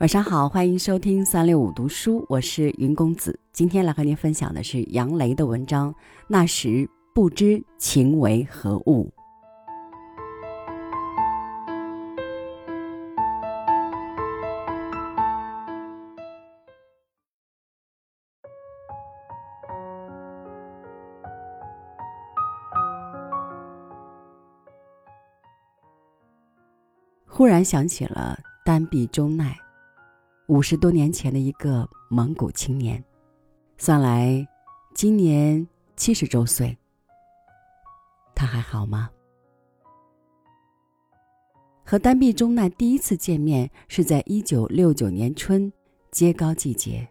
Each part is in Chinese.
晚上好，欢迎收听三六五读书，我是云公子。今天来和您分享的是杨雷的文章《那时不知情为何物》。忽然想起了丹壁中奈。五十多年前的一个蒙古青年，算来今年七十周岁。他还好吗？和丹碧中那第一次见面是在一九六九年春揭糕季节。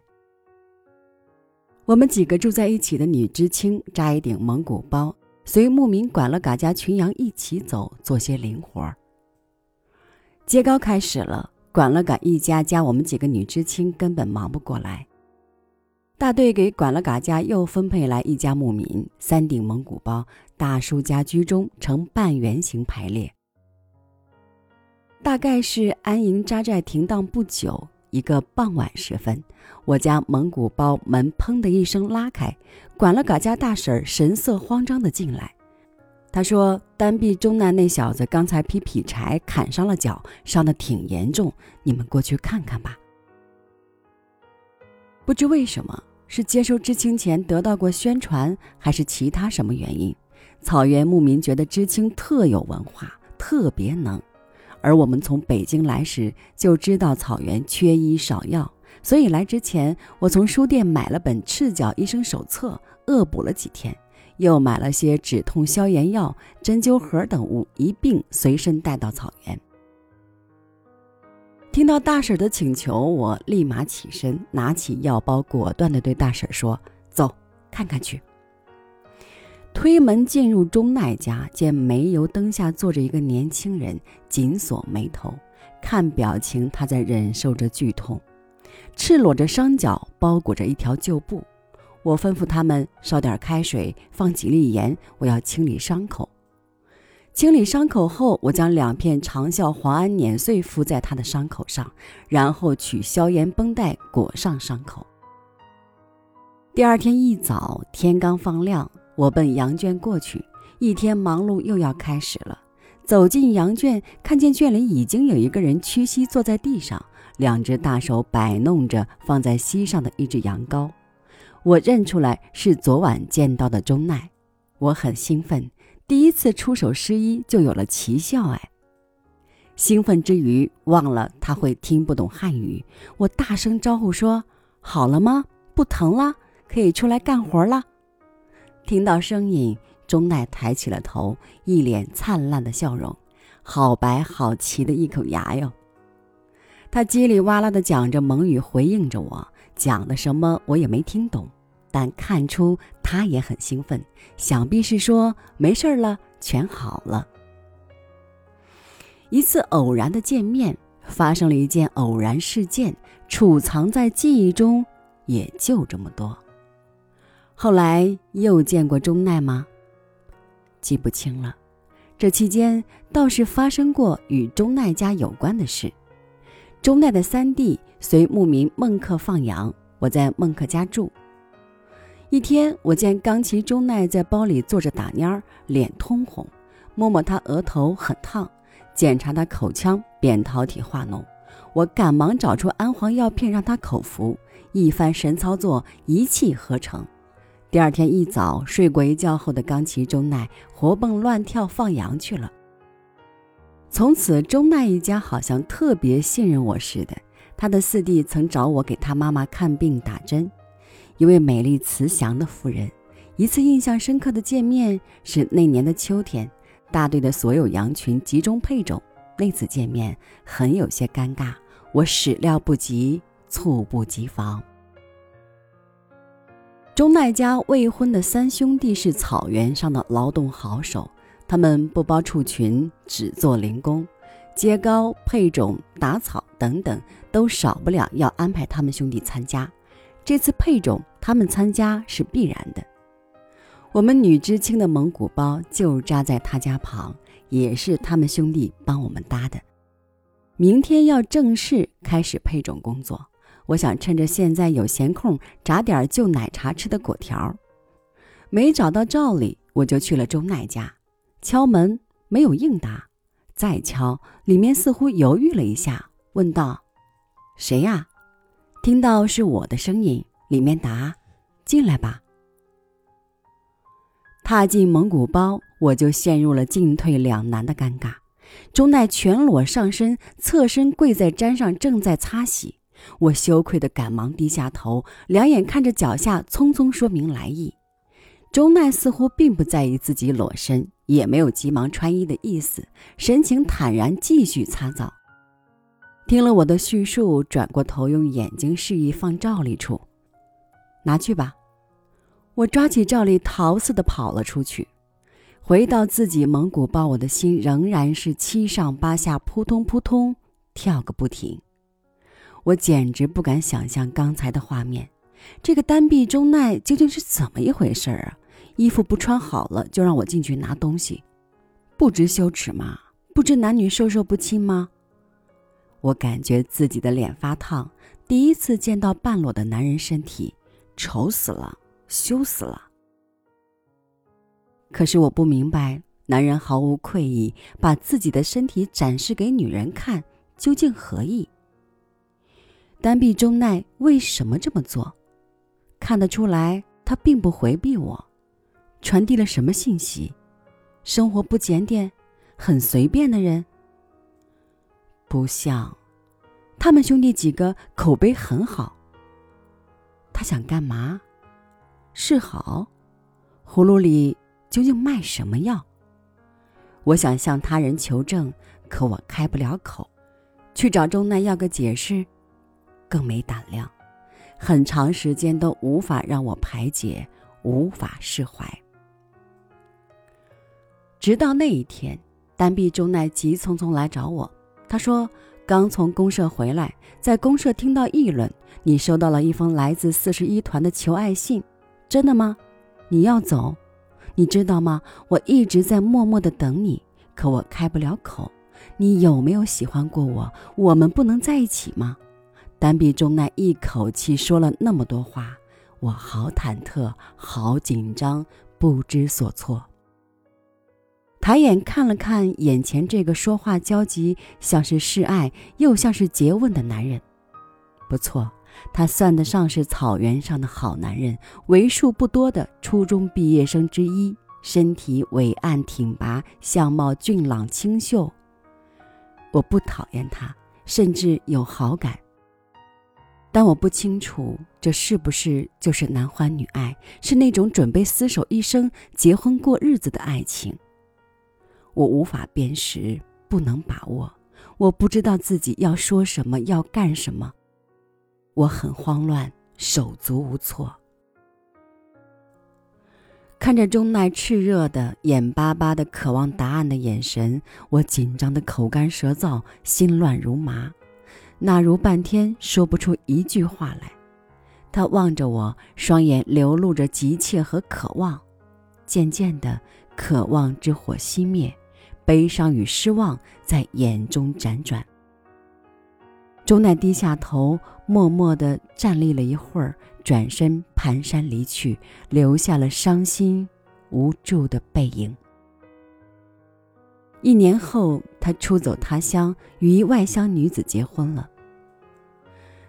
我们几个住在一起的女知青扎一顶蒙古包，随牧民管了嘎家群羊一起走，做些零活。揭糕开始了。管了嘎一家加我们几个女知青根本忙不过来。大队给管了嘎家又分配来一家牧民，三顶蒙古包，大叔家居中呈半圆形排列。大概是安营扎寨停当不久，一个傍晚时分，我家蒙古包门砰的一声拉开，管了嘎家大婶神色慌张的进来。他说：“单壁中南那小子刚才劈劈柴砍伤了脚，伤得挺严重，你们过去看看吧。”不知为什么，是接收知青前得到过宣传，还是其他什么原因，草原牧民觉得知青特有文化，特别能。而我们从北京来时就知道草原缺医少药，所以来之前我从书店买了本《赤脚医生手册》，恶补了几天。又买了些止痛消炎药、针灸盒等物，一并随身带到草原。听到大婶的请求，我立马起身，拿起药包，果断地对大婶说：“走，看看去。”推门进入钟奈家，见煤油灯下坐着一个年轻人，紧锁眉头，看表情他在忍受着剧痛，赤裸着双脚，包裹着一条旧布。我吩咐他们烧点开水，放几粒盐，我要清理伤口。清理伤口后，我将两片长效黄胺碾碎敷在他的伤口上，然后取消炎绷带裹上伤口。第二天一早，天刚放亮，我奔羊圈过去。一天忙碌又要开始了。走进羊圈，看见圈里已经有一个人屈膝坐在地上，两只大手摆弄着放在膝上的一只羊羔。我认出来是昨晚见到的钟奈，我很兴奋，第一次出手施医就有了奇效哎！兴奋之余忘了他会听不懂汉语，我大声招呼说：“好了吗？不疼了，可以出来干活了。”听到声音，钟奈抬起了头，一脸灿烂的笑容，好白好齐的一口牙哟！他叽里哇啦地讲着蒙语回应着我。讲的什么我也没听懂，但看出他也很兴奋，想必是说没事了，全好了。一次偶然的见面，发生了一件偶然事件，储藏在记忆中也就这么多。后来又见过钟奈吗？记不清了。这期间倒是发生过与钟奈家有关的事。钟奈的三弟随牧民孟克放羊，我在孟克家住。一天，我见冈崎钟奈在包里坐着打蔫儿，脸通红，摸摸他额头很烫，检查他口腔扁桃体化脓。我赶忙找出安黄药片让他口服，一番神操作，一气呵成。第二天一早，睡过一觉后的冈崎钟奈活蹦乱跳放羊去了。从此，钟奈一家好像特别信任我似的。他的四弟曾找我给他妈妈看病打针，一位美丽慈祥的妇人。一次印象深刻的见面是那年的秋天，大队的所有羊群集中配种。那次见面很有些尴尬，我始料不及，猝不及防。钟奈家未婚的三兄弟是草原上的劳动好手。他们不包畜群，只做零工，接糕、配种、打草等等，都少不了要安排他们兄弟参加。这次配种，他们参加是必然的。我们女知青的蒙古包就扎在他家旁，也是他们兄弟帮我们搭的。明天要正式开始配种工作，我想趁着现在有闲空，炸点就奶茶吃的果条。没找到赵丽，我就去了周奈家，敲门没有应答，再敲，里面似乎犹豫了一下，问道：“谁呀？”听到是我的声音，里面答：“进来吧。”踏进蒙古包，我就陷入了进退两难的尴尬。钟奈全裸上身，侧身跪在毡上，正在擦洗。我羞愧的赶忙低下头，两眼看着脚下，匆匆说明来意。钟奈似乎并不在意自己裸身，也没有急忙穿衣的意思，神情坦然，继续擦澡。听了我的叙述，转过头，用眼睛示意放照例处，拿去吧。我抓起照例，逃似的跑了出去。回到自己蒙古包，我的心仍然是七上八下，扑通扑通跳个不停。我简直不敢想象刚才的画面，这个单臂中奈究竟是怎么一回事儿啊？衣服不穿好了就让我进去拿东西，不知羞耻吗？不知男女授受不亲吗？我感觉自己的脸发烫，第一次见到半裸的男人身体，丑死了。羞死了！可是我不明白，男人毫无愧意把自己的身体展示给女人看，究竟何意？单臂中奈为什么这么做？看得出来，他并不回避我，传递了什么信息？生活不检点，很随便的人？不像，他们兄弟几个口碑很好。他想干嘛？是好，葫芦里究竟卖什么药？我想向他人求证，可我开不了口，去找钟奈要个解释，更没胆量。很长时间都无法让我排解，无法释怀。直到那一天，单臂中奈急匆匆来找我，他说刚从公社回来，在公社听到议论，你收到了一封来自四十一团的求爱信。真的吗？你要走？你知道吗？我一直在默默的等你，可我开不了口。你有没有喜欢过我？我们不能在一起吗？单臂中奈一口气说了那么多话，我好忐忑，好紧张，不知所措。抬眼看了看眼前这个说话焦急，像是示爱又像是诘问的男人，不错。他算得上是草原上的好男人，为数不多的初中毕业生之一，身体伟岸挺拔，相貌俊朗清秀。我不讨厌他，甚至有好感。但我不清楚这是不是就是男欢女爱，是那种准备厮守一生、结婚过日子的爱情。我无法辨识，不能把握，我不知道自己要说什么，要干什么。我很慌乱，手足无措。看着钟奈炽热的、眼巴巴的渴望答案的眼神，我紧张的口干舌燥，心乱如麻，那如半天说不出一句话来。他望着我，双眼流露着急切和渴望。渐渐的，渴望之火熄灭，悲伤与失望在眼中辗转。钟奈低下头，默默地站立了一会儿，转身蹒跚离去，留下了伤心无助的背影。一年后，他出走他乡，与一外乡女子结婚了。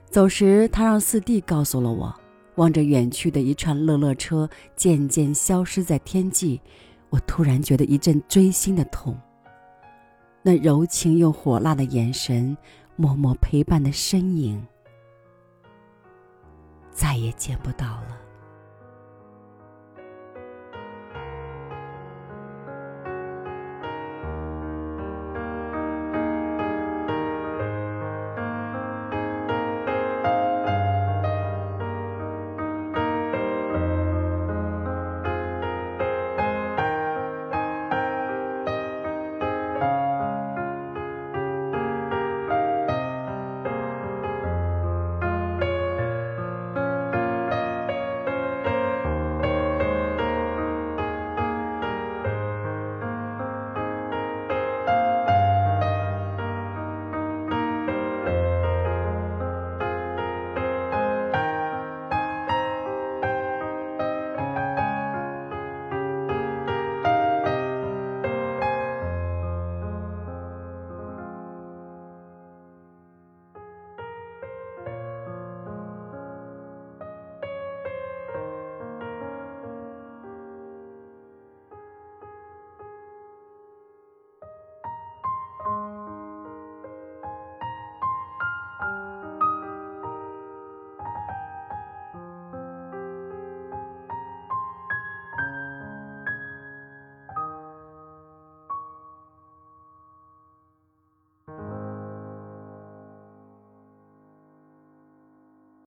走时，他让四弟告诉了我。望着远去的一串乐乐车渐渐消失在天际，我突然觉得一阵锥心的痛。那柔情又火辣的眼神。默默陪伴的身影，再也见不到了。